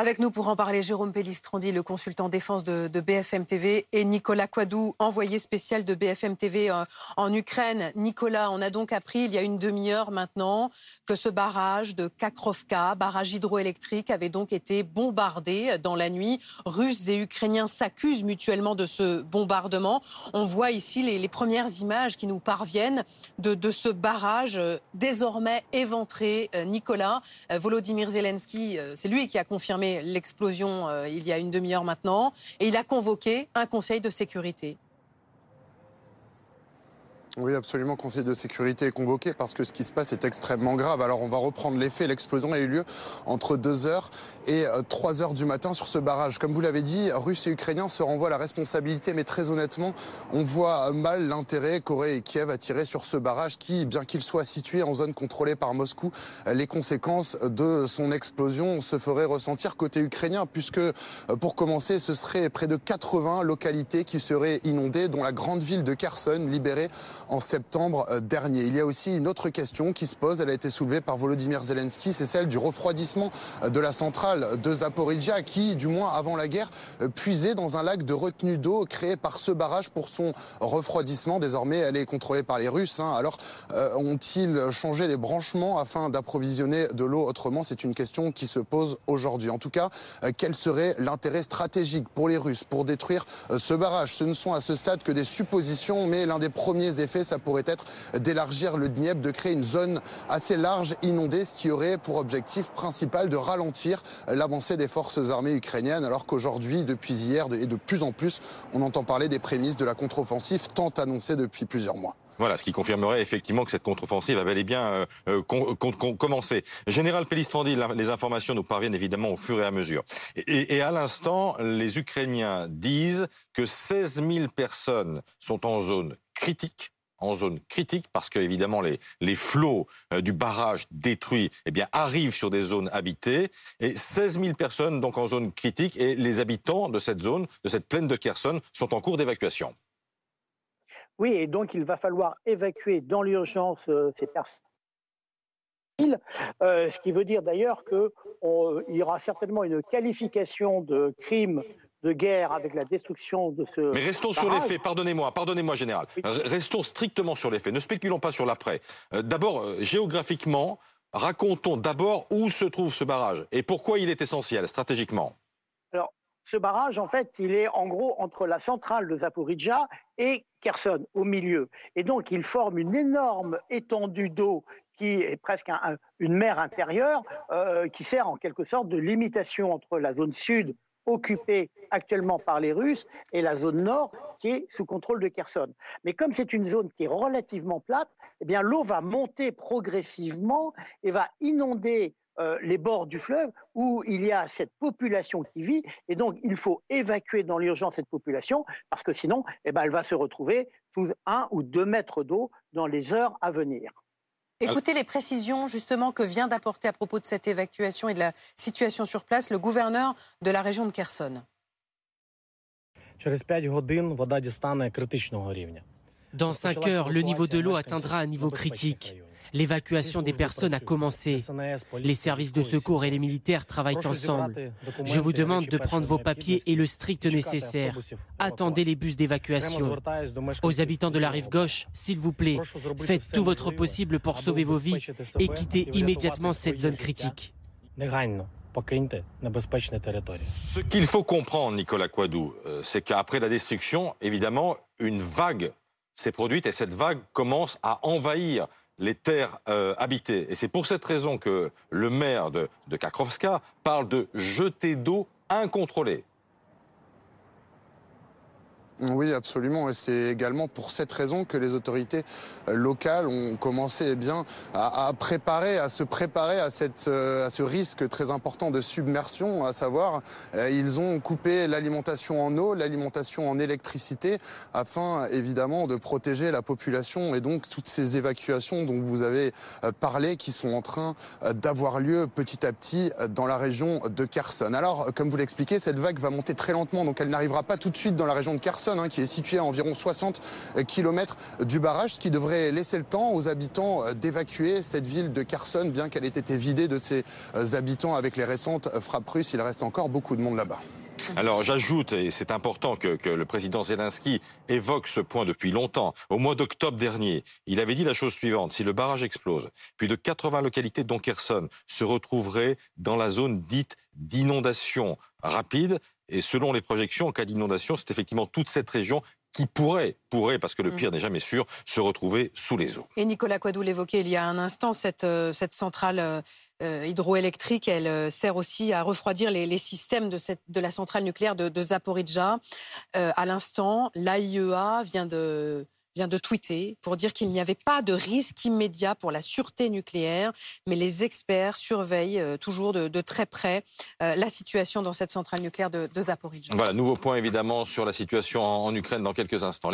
Avec nous pour en parler, Jérôme Pellistrandi, le consultant défense de, BFM TV, et Nicolas Quadou, envoyé spécial de BFM TV en, euh, en Ukraine. Nicolas, on a donc appris il y a une demi-heure maintenant que ce barrage de Kakrovka, barrage hydroélectrique, avait donc été bombardé dans la nuit. Russes et Ukrainiens s'accusent mutuellement de ce bombardement. On voit ici les, premières images qui nous parviennent de, de ce barrage euh, désormais éventré. Euh, Nicolas, Volodymyr Zelensky, c'est lui qui a confirmé l'explosion euh, il y a une demi-heure maintenant, et il a convoqué un conseil de sécurité. Oui, absolument. Conseil de sécurité est convoqué parce que ce qui se passe est extrêmement grave. Alors, on va reprendre les faits. L'explosion a eu lieu entre 2h et 3h euh, du matin sur ce barrage. Comme vous l'avez dit, Russes et Ukrainiens se renvoient la responsabilité, mais très honnêtement, on voit mal l'intérêt qu'Corée et Kiev à tirer sur ce barrage qui, bien qu'il soit situé en zone contrôlée par Moscou, les conséquences de son explosion se feraient ressentir côté ukrainien, puisque, euh, pour commencer, ce serait près de 80 localités qui seraient inondées, dont la grande ville de Kherson, libérée en septembre euh, dernier. Il y a aussi une autre question qui se pose, elle a été soulevée par Volodymyr Zelensky, c'est celle du refroidissement euh, de la centrale de Zaporizhia qui, du moins avant la guerre, euh, puisait dans un lac de retenue d'eau créé par ce barrage pour son refroidissement. Désormais, elle est contrôlée par les Russes. Hein. Alors, ont-ils changé les branchements afin d'approvisionner de l'eau autrement? C'est une question qui se pose aujourd'hui. En tout cas, quel serait l'intérêt stratégique pour les Russes pour détruire ce barrage? Ce ne sont à ce stade que des suppositions, mais l'un des premiers effets ça pourrait être d'élargir le Dniepr, de créer une zone assez large inondée, ce qui aurait pour objectif principal de ralentir l'avancée des forces armées ukrainiennes, alors qu'aujourd'hui, depuis hier et de plus en plus, on entend parler des prémices de la contre-offensive tant annoncée depuis plusieurs mois. Voilà, ce qui confirmerait effectivement que cette contre-offensive a bel et bien euh, euh, commencé. Général Pellistrandi, les informations nous parviennent évidemment au fur et à mesure. Et à l'instant, les Ukrainiens disent que 16 000 personnes sont en zone critique en zone critique parce que évidemment les, les flots euh, du barrage détruit eh bien, arrivent sur des zones habitées et 16 000 personnes donc en zone critique et les habitants de cette zone, de cette plaine de Kherson, sont en cours d'évacuation. Oui, et donc il va falloir évacuer dans l'urgence euh, ces personnes. Euh, ce qui veut dire d'ailleurs qu'il y aura certainement une qualification de crime de guerre avec la destruction de ce. Mais restons sur les faits, pardonnez-moi, pardonnez-moi, général. Restons strictement sur les faits, ne spéculons pas sur l'après. Euh, d'abord, euh, géographiquement, racontons d'abord où se trouve ce barrage et pourquoi il est essentiel stratégiquement. Alors, ce barrage, en fait, il est en gros entre la centrale de Zaporizhia et Kherson, au milieu. Et donc, il forme une énorme étendue d'eau qui est presque une mer intérieure, euh, qui sert en quelque sorte de limitation entre la zone sud occupée actuellement par les Russes et la zone nord qui est sous contrôle de Kherson. Mais comme c'est une zone qui est relativement plate, eh bien l'eau va monter progressivement et va inonder euh, les bords du fleuve où il y a cette population qui vit et donc il faut évacuer dans l'urgence cette population parce que sinon eh ben, elle va se retrouver sous un ou deux mètres d'eau dans les heures à venir. Écoutez les précisions justement que vient d'apporter à propos de cette évacuation et de la situation sur place le gouverneur de la région de Kherson. Dans 5 heures, le niveau de l'eau atteindra un niveau critique. L'évacuation des personnes a commencé. Les services de secours et les militaires travaillent ensemble. Je vous demande de prendre vos papiers et le strict nécessaire. Attendez les bus d'évacuation. Aux habitants de la rive gauche, s'il vous plaît, faites tout votre possible pour sauver vos vies et quittez immédiatement cette zone critique. Ce qu'il faut comprendre, Nicolas Quadou, euh, c'est qu'après la destruction, évidemment, une vague s'est produite et cette vague commence à envahir les terres euh, habitées. Et c'est pour cette raison que le maire de, de Kakrovska parle de jetée d'eau incontrôlée. Oui, absolument. Et c'est également pour cette raison que les autorités euh, locales ont commencé eh bien, à, préparer, à se préparer à, cette, euh, à ce risque très important de submersion, à savoir, euh, ils ont coupé l'alimentation en eau, l'alimentation en électricité, afin évidemment de protéger la population et donc toutes ces évacuations dont vous avez parlé qui sont en train d'avoir lieu petit à petit dans la région de Kherson. Alors, comme vous l'expliquez, cette vague va monter très lentement, donc elle n'arrivera pas tout de suite dans la région de Kherson Hein, qui est situé à environ 60 km du barrage, ce qui devrait laisser le temps aux habitants d'évacuer cette ville de Kherson, bien qu'elle ait été vidée de ses habitants avec les récentes frappes russes. Il reste encore beaucoup de monde là-bas. Alors j'ajoute, et c'est important que, que, le président Zelensky évoque ce point depuis longtemps, au mois d'octobre dernier, il avait dit la chose suivante, si le barrage explose, plus de 80 localités dont Kherson se retrouveraient dans la zone dite d'inondation rapide, et selon les projections, en cas d'inondation, c'est effectivement toute cette région qui pourrait, pourrait, parce que le mm. pire n'est jamais sûr, se retrouver sous les eaux. Et Nicolas Quadou l'évoquait il y a un instant, cette, euh, cette centrale euh, euh, hydroélectrique, elle sert aussi à refroidir les, systèmes de, cette, de la centrale nucléaire de, de Zaporizhzhia. à l'instant, l'AIEA vient de vient de tweeter pour dire qu'il n'y avait pas de risque immédiat pour la sûreté nucléaire, mais les experts surveillent euh, toujours de, très près euh, la situation dans cette centrale nucléaire de, de Zaporizhzhia. Voilà, nouveau point évidemment sur la situation en Ukraine dans quelques instants.